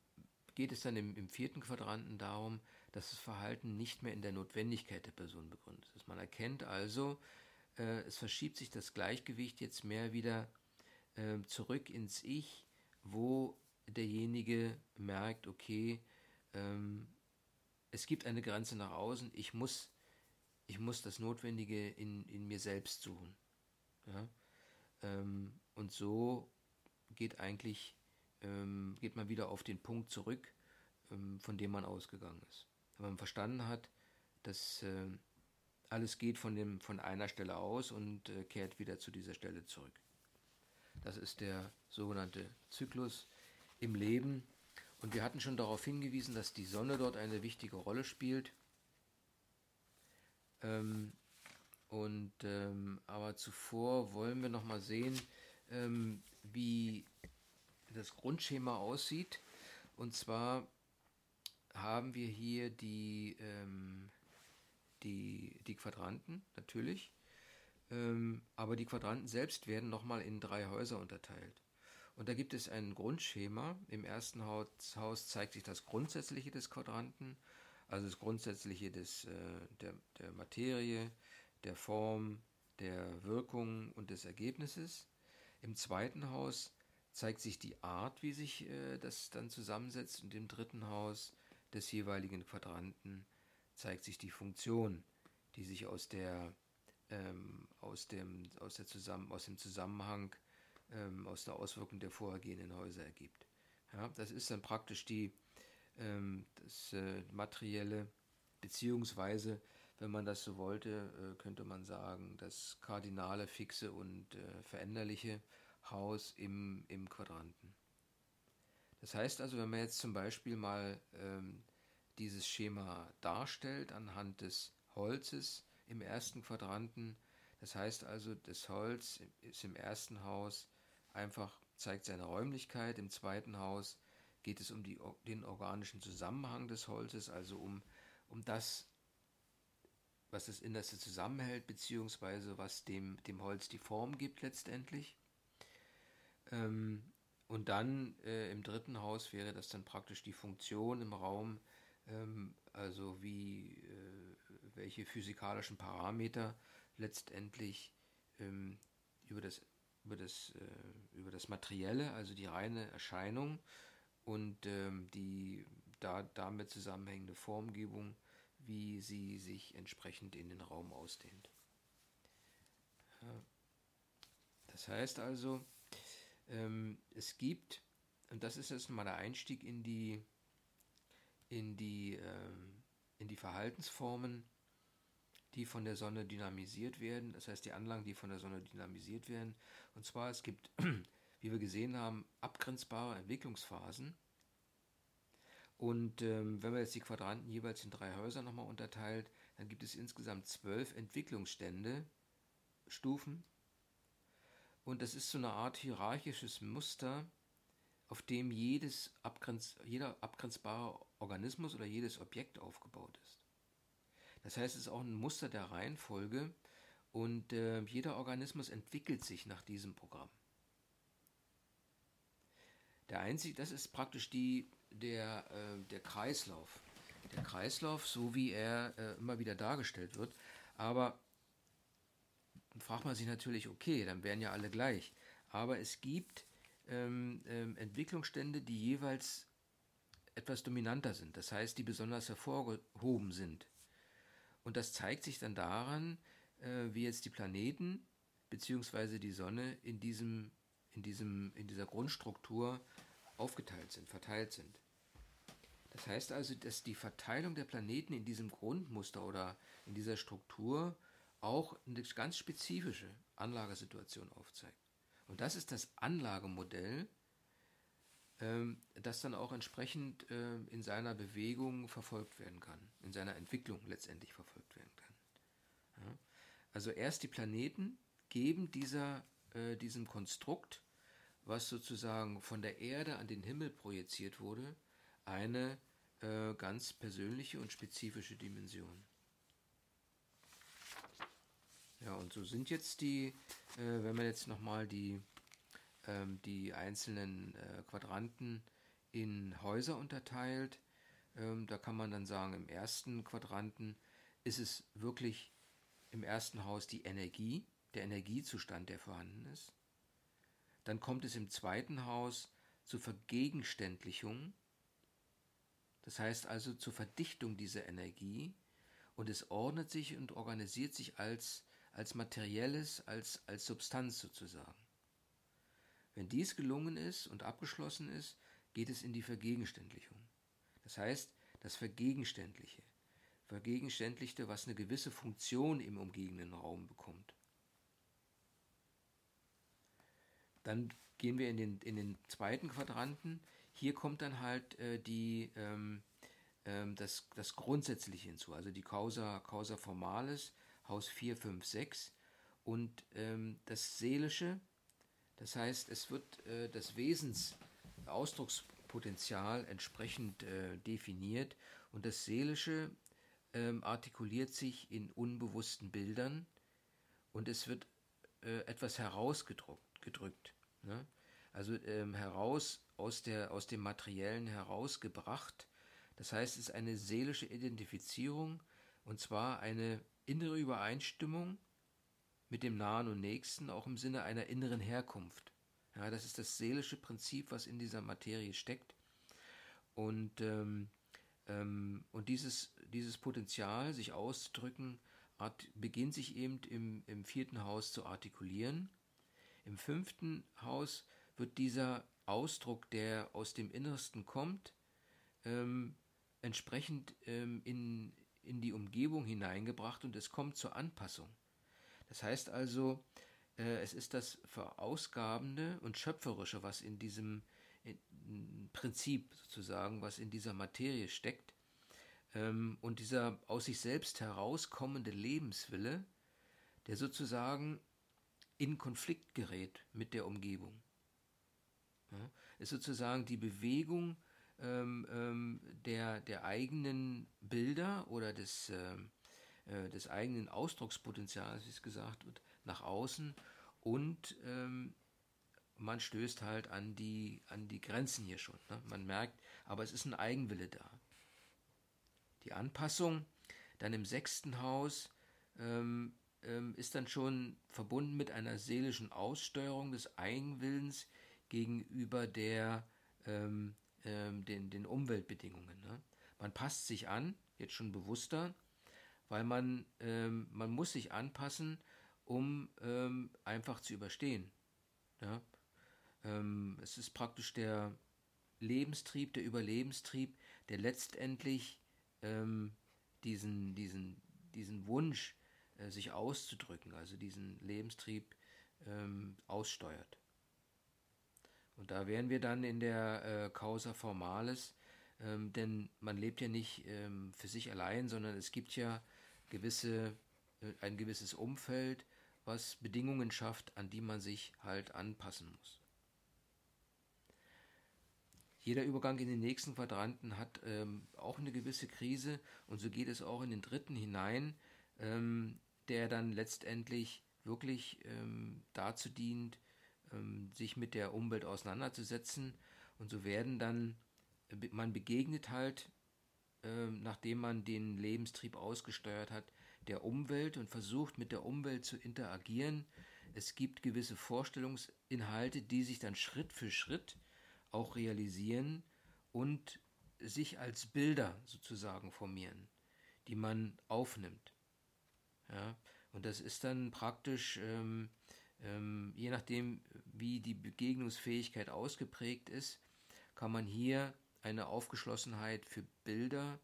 geht es dann im, im, vierten Quadranten darum, dass das Verhalten nicht mehr in der Notwendigkeit der Person begründet ist. Man erkennt also, äh, es verschiebt sich das Gleichgewicht jetzt mehr wieder äh, zurück ins Ich, wo derjenige merkt, okay, ähm, es gibt eine Grenze nach außen, ich muss, ich muss das Notwendige in, in mir selbst suchen. Ja? Ähm, und so geht eigentlich, ähm, geht man wieder auf den Punkt zurück, ähm, von dem man ausgegangen ist. Wenn man verstanden hat, dass äh, alles geht von, dem, von einer Stelle aus und äh, kehrt wieder zu dieser Stelle zurück. Das ist der sogenannte Zyklus im Leben, und wir hatten schon darauf hingewiesen, dass die Sonne dort eine wichtige Rolle spielt. Ähm, und ähm, aber zuvor wollen wir noch mal sehen, ähm, wie das Grundschema aussieht. Und zwar haben wir hier die, ähm, die, die Quadranten natürlich, ähm, aber die Quadranten selbst werden nochmal in drei Häuser unterteilt. Und da gibt es ein Grundschema. Im ersten Haus zeigt sich das Grundsätzliche des Quadranten, also das Grundsätzliche des, äh, der, der Materie, der Form, der Wirkung und des Ergebnisses. Im zweiten Haus zeigt sich die Art, wie sich äh, das dann zusammensetzt. Und im dritten Haus des jeweiligen Quadranten zeigt sich die Funktion, die sich aus, der, ähm, aus, dem, aus, der Zusammen aus dem Zusammenhang ähm, aus der Auswirkung der vorhergehenden Häuser ergibt. Ja, das ist dann praktisch die, ähm, das äh, materielle, beziehungsweise, wenn man das so wollte, äh, könnte man sagen, das kardinale, fixe und äh, veränderliche Haus im, im Quadranten. Das heißt also, wenn man jetzt zum Beispiel mal ähm, dieses Schema darstellt anhand des Holzes im ersten Quadranten, das heißt also, das Holz ist im ersten Haus einfach zeigt seine Räumlichkeit, im zweiten Haus geht es um die, den organischen Zusammenhang des Holzes, also um, um das, was das Innerste zusammenhält, beziehungsweise was dem, dem Holz die Form gibt letztendlich. Ähm, und dann äh, im dritten Haus wäre das dann praktisch die Funktion im Raum, also wie äh, welche physikalischen Parameter letztendlich ähm, über, das, über, das, äh, über das Materielle, also die reine Erscheinung und ähm, die da, damit zusammenhängende Formgebung, wie sie sich entsprechend in den Raum ausdehnt. Das heißt also, ähm, es gibt, und das ist jetzt mal der Einstieg in die, in die, ähm, in die Verhaltensformen, die von der Sonne dynamisiert werden, das heißt die Anlagen, die von der Sonne dynamisiert werden. Und zwar, es gibt, wie wir gesehen haben, abgrenzbare Entwicklungsphasen. Und ähm, wenn man jetzt die Quadranten jeweils in drei Häuser nochmal unterteilt, dann gibt es insgesamt zwölf Entwicklungsstände, Stufen. Und das ist so eine Art hierarchisches Muster, auf dem jedes abgrenz, jeder abgrenzbare Organismus oder jedes Objekt aufgebaut ist. Das heißt, es ist auch ein Muster der Reihenfolge und äh, jeder Organismus entwickelt sich nach diesem Programm. Der einzige, das ist praktisch die, der, äh, der Kreislauf. Der Kreislauf, so wie er äh, immer wieder dargestellt wird. Aber fragt man sich natürlich, okay, dann wären ja alle gleich. Aber es gibt ähm, ähm, Entwicklungsstände, die jeweils etwas dominanter sind. Das heißt, die besonders hervorgehoben sind. Und das zeigt sich dann daran, äh, wie jetzt die Planeten bzw. die Sonne in, diesem, in, diesem, in dieser Grundstruktur aufgeteilt sind, verteilt sind. Das heißt also, dass die Verteilung der Planeten in diesem Grundmuster oder in dieser Struktur auch eine ganz spezifische Anlagesituation aufzeigt. Und das ist das Anlagemodell, ähm, das dann auch entsprechend äh, in seiner Bewegung verfolgt werden kann, in seiner Entwicklung letztendlich verfolgt werden kann. Ja? Also erst die Planeten geben dieser, äh, diesem Konstrukt, was sozusagen von der Erde an den Himmel projiziert wurde, eine äh, ganz persönliche und spezifische Dimension. Ja, und so sind jetzt die, äh, wenn man jetzt nochmal die ähm, die einzelnen äh, Quadranten in Häuser unterteilt. Ähm, da kann man dann sagen, im ersten Quadranten ist es wirklich im ersten Haus die Energie, der Energiezustand, der vorhanden ist. Dann kommt es im zweiten Haus zur Vergegenständlichung, das heißt also zur Verdichtung dieser Energie und es ordnet sich und organisiert sich als, als materielles, als, als Substanz sozusagen. Wenn dies gelungen ist und abgeschlossen ist, geht es in die Vergegenständlichung. Das heißt, das Vergegenständliche, Vergegenständlichte, was eine gewisse Funktion im umgebenden Raum bekommt. Dann gehen wir in den, in den zweiten Quadranten. Hier kommt dann halt äh, die, ähm, ähm, das, das Grundsätzliche hinzu, also die Causa, Causa Formalis, Haus 4, 5, 6 und ähm, das Seelische, das heißt, es wird äh, das Wesensausdruckspotenzial entsprechend äh, definiert und das Seelische ähm, artikuliert sich in unbewussten Bildern und es wird äh, etwas herausgedrückt. Gedrückt, ne? Also ähm, heraus aus, der, aus dem Materiellen herausgebracht. Das heißt, es ist eine seelische Identifizierung und zwar eine innere Übereinstimmung mit dem Nahen und Nächsten auch im Sinne einer inneren Herkunft. Ja, das ist das seelische Prinzip, was in dieser Materie steckt. Und, ähm, ähm, und dieses, dieses Potenzial, sich auszudrücken, art, beginnt sich eben im, im vierten Haus zu artikulieren, Im fünften Haus wird dieser Ausdruck, der aus dem Innersten kommt, ähm, entsprechend ähm, in, in die Umgebung hineingebracht und es kommt zur Anpassung. Das heißt also, äh, es ist das Verausgabende und Schöpferische, was in diesem in Prinzip sozusagen, was in dieser Materie steckt. Ähm, und dieser aus sich selbst herauskommende Lebenswille, der sozusagen in Konflikt gerät mit der Umgebung. Ist sozusagen die Bewegung ähm, ähm, der, der eigenen Bilder oder des, ähm, äh, des eigenen Ausdruckspotenzials, wie es gesagt wird, nach außen und ähm, man stößt halt an die, an die Grenzen hier schon. Ne? Man merkt, aber es ist ein Eigenwille da. Die Anpassung dann im sechsten Haus ähm, ähm, ist dann schon verbunden mit einer seelischen Aussteuerung des Eigenwillens gegenüber der, ähm, ähm, den, den Umweltbedingungen. Ne? Man passt sich an, jetzt schon bewusster, weil man, ähm, man muss sich anpassen, um ähm, einfach zu überstehen. Ja? Ähm, es ist praktisch der Lebenstrieb, der Überlebenstrieb, der letztendlich ähm, diesen, diesen, diesen Wunsch, äh, sich auszudrücken, also diesen Lebenstrieb ähm, aussteuert. Und da wären wir dann in der äh, Causa Formalis, ähm, denn man lebt ja nicht ähm, für sich allein, sondern es gibt ja gewisse, äh, ein gewisses Umfeld, was Bedingungen schafft, an die man sich halt anpassen muss. Jeder Übergang in den nächsten Quadranten hat ähm, auch eine gewisse Krise und so geht es auch in den dritten hinein, ähm, der dann letztendlich wirklich ähm, dazu dient, sich mit der Umwelt auseinanderzusetzen und so werden dann, äh, man begegnet halt, äh, nachdem man den Lebenstrieb ausgesteuert hat, der Umwelt und versucht mit der Umwelt zu interagieren. Es gibt gewisse Vorstellungsinhalte, die sich dann Schritt für Schritt auch realisieren und sich als Bilder sozusagen formieren, die man aufnimmt. Ja, und das ist dann praktisch, ähm, ähm, je nachdem, wie die Begegnungsfähigkeit ausgeprägt ist, kann man hier eine Aufgeschlossenheit für Bilder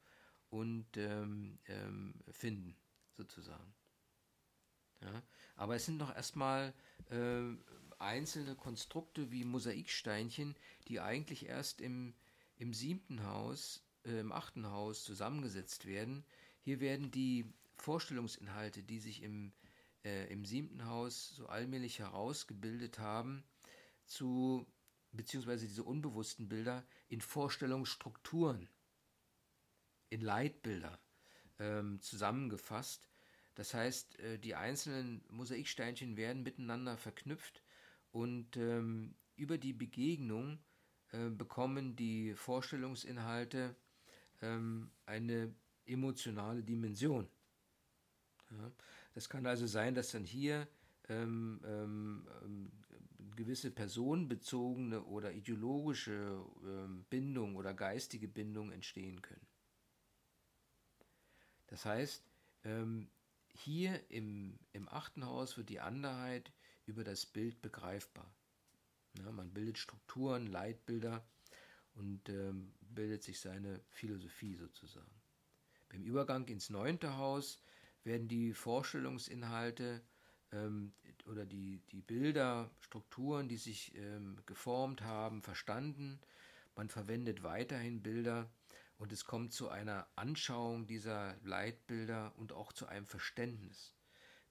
und ähm, ähm finden, sozusagen. Ja, aber es sind noch erstmal äh, einzelne Konstrukte wie Mosaiksteinchen, die eigentlich erst im, im siebten Haus, äh, im achten Haus zusammengesetzt werden. Hier werden die Vorstellungsinhalte, die sich im, äh, im siebten Haus so allmählich herausgebildet haben, zu beziehungsweise diese unbewussten Bilder in Vorstellungsstrukturen, in Leitbilder ähm, zusammengefasst. Das heißt, äh, die einzelnen Mosaiksteinchen werden miteinander verknüpft und ähm, über die Begegnung äh, bekommen die Vorstellungsinhalte ähm, eine emotionale Dimension. Ja, das kann also sein, dass dann hier ähm, ähm, ähm gewisse personenbezogene oder ideologische ähm, Bindung oder geistige Bindung entstehen können. Das heißt, ähm, hier im, im achten Haus wird die Anderheit über das Bild begreifbar. Ja, man bildet Strukturen, Leitbilder und ähm, bildet sich seine Philosophie sozusagen. Beim Übergang ins neunte Haus werden die Vorstellungsinhalte ähm, oder die, die Bilder, Strukturen, die sich ähm, geformt haben, verstanden. Man verwendet weiterhin Bilder und es kommt zu einer Anschauung dieser Leitbilder und auch zu einem Verständnis.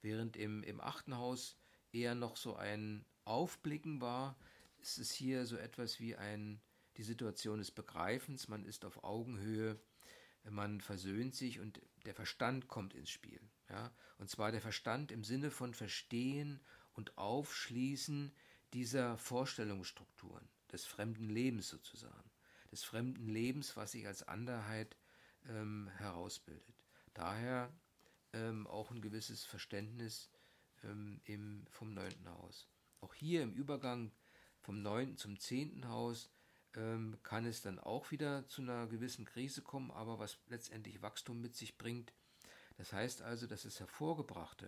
Während im, im achten Haus eher noch so ein Aufblicken war, ist es hier so etwas wie ein, die Situation des Begreifens, man ist auf Augenhöhe, man versöhnt sich und der Verstand kommt ins Spiel. Ja? Und zwar der Verstand im Sinne von Verstehen und Aufschließen dieser Vorstellungsstrukturen, des fremden Lebens sozusagen, des fremden Lebens, was sich als Anderheit ähm, herausbildet. Daher ähm, auch ein gewisses Verständnis ähm, im, vom neunten Haus. Auch hier im Übergang vom neunten zum zehnten Haus ähm, kann es dann auch wieder zu einer gewissen Krise kommen, aber was letztendlich Wachstum mit sich bringt. Das heißt also, dass das Hervorgebrachte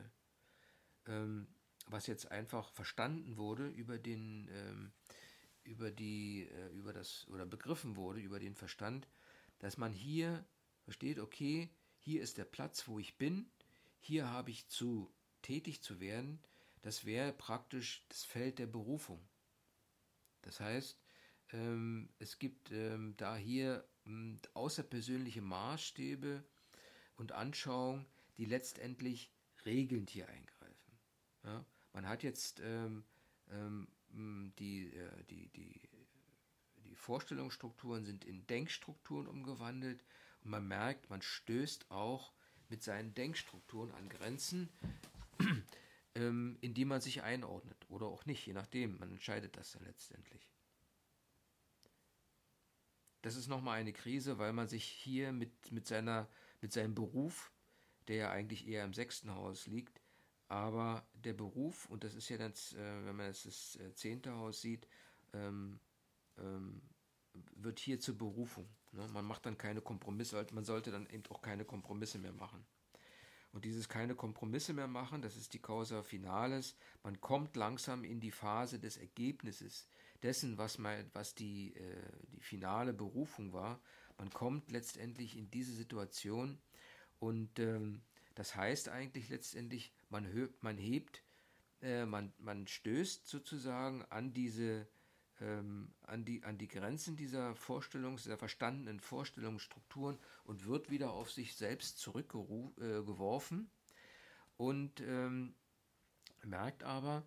ähm, was jetzt einfach verstanden wurde über den, ähm, über die, äh, über das, oder begriffen wurde über den Verstand, dass man hier versteht, okay, hier ist der Platz, wo ich bin, hier habe ich zu tätig zu werden, das wäre praktisch das Feld der Berufung. Das heißt, ähm, es gibt ähm, da hier ähm, außerpersönliche Maßstäbe und Anschauungen, die letztendlich regelnd hier eingreifen. Ja? Man hat jetzt ähm, ähm, die, äh, die, die, die Vorstellungsstrukturen sind in Denkstrukturen umgewandelt und man merkt, man stößt auch mit seinen Denkstrukturen an Grenzen, ähm, in die man sich einordnet oder auch nicht, je nachdem. Man entscheidet das dann letztendlich. Das ist nochmal eine Krise, weil man sich hier mit, mit, seiner, mit seinem Beruf, der ja eigentlich eher im sechsten Haus liegt, aber der Beruf, und das ist ja dann, äh, wenn man jetzt das äh, zehnte Haus sieht, ähm, ähm, wird hier zur Berufung. Ne? Man macht dann keine Kompromisse, man sollte dann eben auch keine Kompromisse mehr machen. Und dieses keine Kompromisse mehr machen, das ist die Causa Finales. Man kommt langsam in die Phase des Ergebnisses, dessen, was, man, was die, äh, die finale Berufung war. Man kommt letztendlich in diese Situation und ähm, das heißt eigentlich letztendlich, man, man hebt, äh, man, man stößt sozusagen an diese ähm, an, die, an die Grenzen dieser Vorstellungs-, dieser verstandenen Vorstellungsstrukturen und wird wieder auf sich selbst zurückgeworfen äh, und ähm, merkt aber,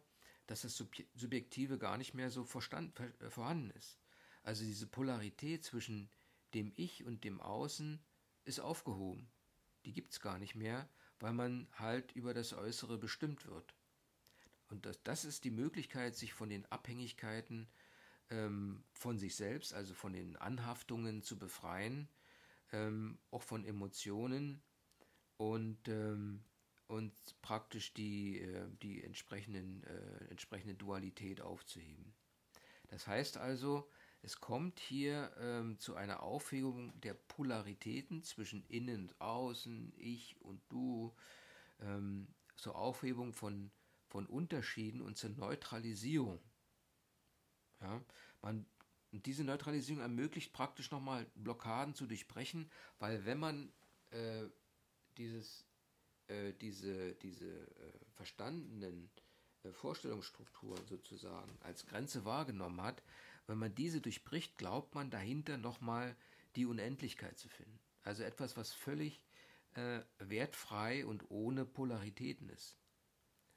dass das Subjektive gar nicht mehr so verstand, äh, vorhanden ist. Also diese Polarität zwischen dem Ich und dem Außen ist aufgehoben. Die gibt es gar nicht mehr, weil man halt über das Äußere bestimmt wird. Und das, das ist die Möglichkeit, sich von den Abhängigkeiten ähm, von sich selbst, also von den Anhaftungen zu befreien, ähm, auch von Emotionen und, ähm, und praktisch die, äh, die entsprechenden, äh, entsprechende Dualität aufzuheben. Das heißt also, es kommt hier ähm, zu einer Aufhebung der Polaritäten zwischen innen und außen, ich und du, ähm, zur Aufhebung von, von Unterschieden und zur Neutralisierung ja, man, diese Neutralisierung ermöglicht praktisch nochmal Blockaden zu durchbrechen, weil wenn man äh, dieses, äh, diese, diese äh, verstandenen äh, Vorstellungsstrukturen sozusagen als Grenze wahrgenommen hat, wenn man diese durchbricht, glaubt man dahinter nochmal die Unendlichkeit zu finden. Also etwas, was völlig äh, wertfrei und ohne Polaritäten ist.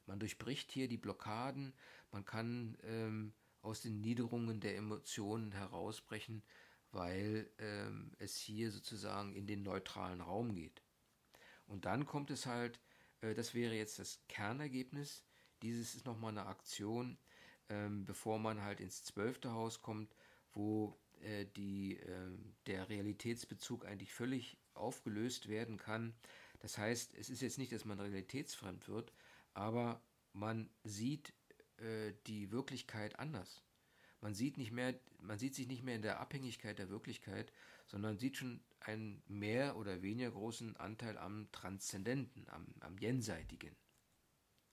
Man durchbricht hier die Blockaden, man kann ähm, aus den Niederungen der Emotionen herausbrechen, weil ähm, es hier sozusagen in den neutralen Raum geht. Und dann kommt es halt, äh, das wäre jetzt das Kernergebnis, dieses ist nochmal eine Aktion, ähm, bevor man halt ins zwölfte Haus kommt, wo äh, die, äh, der Realitätsbezug eigentlich völlig aufgelöst werden kann. Das heißt, es ist jetzt nicht, dass man realitätsfremd wird, aber man sieht äh, die Wirklichkeit anders. Man sieht nicht mehr, man sieht sich nicht mehr in der Abhängigkeit der Wirklichkeit, sondern sieht schon einen mehr oder weniger großen Anteil am Transzendenten, am, am Jenseitigen.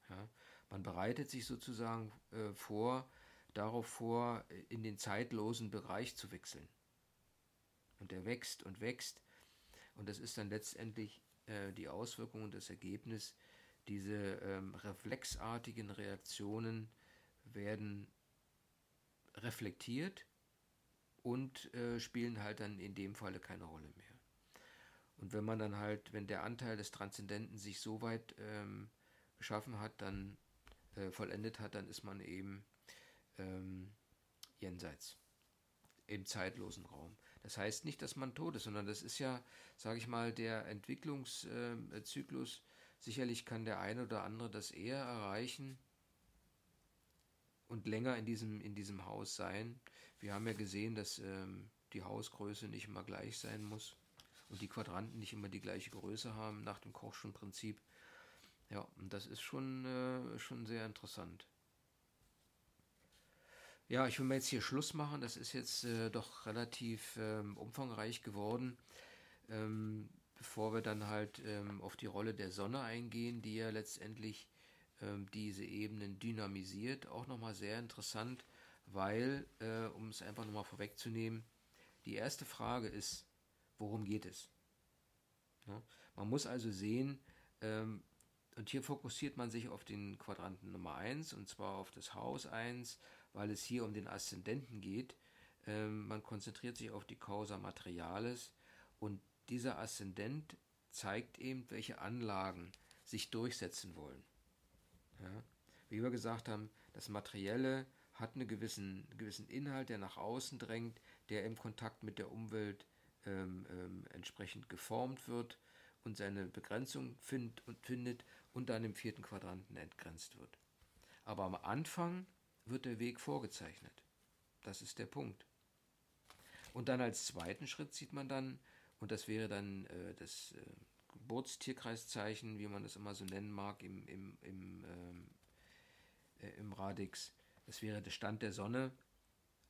Ja, man bereitet sich sozusagen äh, vor, darauf vor, in den zeitlosen Bereich zu wechseln. Und er wächst und wächst. Und das ist dann letztendlich äh, die Auswirkung und das Ergebnis. Diese ähm, reflexartigen Reaktionen werden reflektiert und äh, spielen halt dann in dem Falle keine Rolle mehr. Und wenn man dann halt, wenn der Anteil des Transzendenten sich so weit ähm, geschaffen hat, dann äh, vollendet hat, dann ist man eben ähm, jenseits, im zeitlosen Raum. Das heißt nicht, dass man tot ist, sondern das ist ja, sage ich mal, der Entwicklungszyklus. Sicherlich kann der eine oder andere das eher erreichen und länger in diesem, in diesem Haus sein. Wir haben ja gesehen, dass ähm, die Hausgröße nicht immer gleich sein muss und die Quadranten nicht immer die gleiche Größe haben nach dem Kochschon-Prinzip. Ja, und das ist schon, äh, schon sehr interessant. Ja, ich will mal jetzt hier Schluss machen. Das ist jetzt äh, doch relativ ähm, umfangreich geworden. Ähm, bevor wir dann halt ähm, auf die Rolle der Sonne eingehen, die ja letztendlich diese Ebenen dynamisiert. Auch nochmal sehr interessant, weil, äh, um es einfach nochmal vorwegzunehmen, die erste Frage ist, worum geht es? Man muss also sehen, ähm, und hier fokussiert man sich auf den Quadranten Nummer 1 und zwar auf das Haus 1, weil es hier um den Aszendenten geht. Ähm, man konzentriert sich auf die Causa Materialis und dieser Aszendent zeigt eben, welche Anlagen sich durchsetzen wollen. Ja? Wie wir gesagt haben, das Materielle hat einen gewissen, gewissen Inhalt, der nach außen drängt, der im Kontakt mit der Umwelt ähm, ähm, entsprechend geformt wird und seine Begrenzung find und findet und dann im vierten Quadranten entgrenzt wird. Aber am Anfang wird der Weg vorgezeichnet. Das ist der Punkt. Und dann als zweiten Schritt sieht man dann, und das wäre dann äh, das äh, Geburtstierkreiszeichen, wie man das immer so nennen mag, im, im, im, ähm, äh, im Radix, das wäre der Stand der Sonne.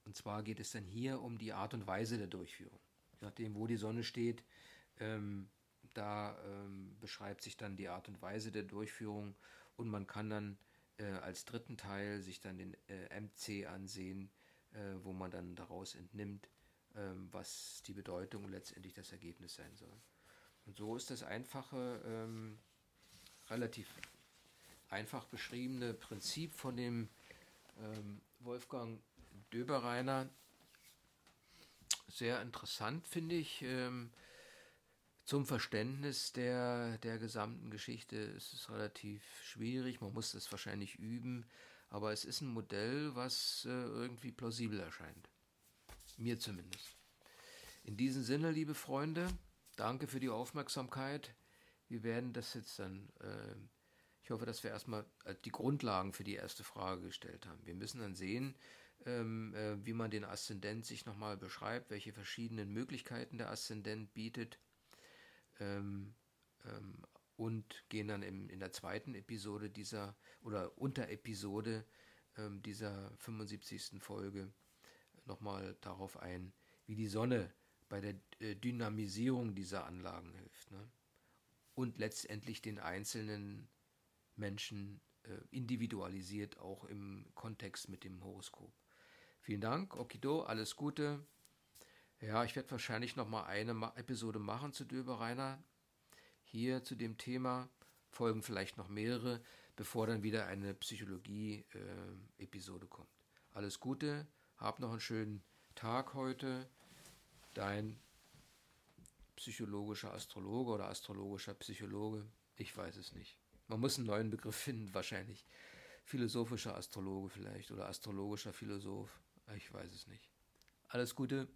Und zwar geht es dann hier um die Art und Weise der Durchführung. Je nachdem, wo die Sonne steht, ähm, da ähm, beschreibt sich dann die Art und Weise der Durchführung und man kann dann äh, als dritten Teil sich dann den äh, MC ansehen, äh, wo man dann daraus entnimmt, ähm, was die Bedeutung und letztendlich das Ergebnis sein soll. Und so ist das einfache, ähm, relativ einfach beschriebene Prinzip von dem ähm, Wolfgang Döbereiner sehr interessant, finde ich. Ähm, zum Verständnis der, der gesamten Geschichte ist es relativ schwierig. Man muss das wahrscheinlich üben. Aber es ist ein Modell, was äh, irgendwie plausibel erscheint. Mir zumindest. In diesem Sinne, liebe Freunde, danke für die Aufmerksamkeit. Wir werden das jetzt dann, äh, ich hoffe, dass wir erstmal äh, die Grundlagen für die erste Frage gestellt haben. Wir müssen dann sehen, ähm, äh, wie man den Aszendent sich nochmal beschreibt, welche verschiedenen Möglichkeiten der Aszendent bietet ähm, ähm, und gehen dann im, in der zweiten Episode dieser oder Unterepisode ähm, dieser 75. Folge nochmal darauf ein, wie die Sonne bei der äh, Dynamisierung dieser Anlagen hilft ne? und letztendlich den einzelnen Menschen äh, individualisiert, auch im Kontext mit dem Horoskop. Vielen Dank, Okido, alles Gute. Ja, ich werde wahrscheinlich noch mal eine Episode machen zu Döbereiner. Hier zu dem Thema folgen vielleicht noch mehrere, bevor dann wieder eine Psychologie-Episode äh, kommt. Alles Gute, hab noch einen schönen Tag heute. Dein psychologischer Astrologe oder astrologischer Psychologe, ich weiß es nicht. Man muss einen neuen Begriff finden, wahrscheinlich. Philosophischer Astrologe vielleicht oder astrologischer Philosoph, ich weiß es nicht. Alles Gute.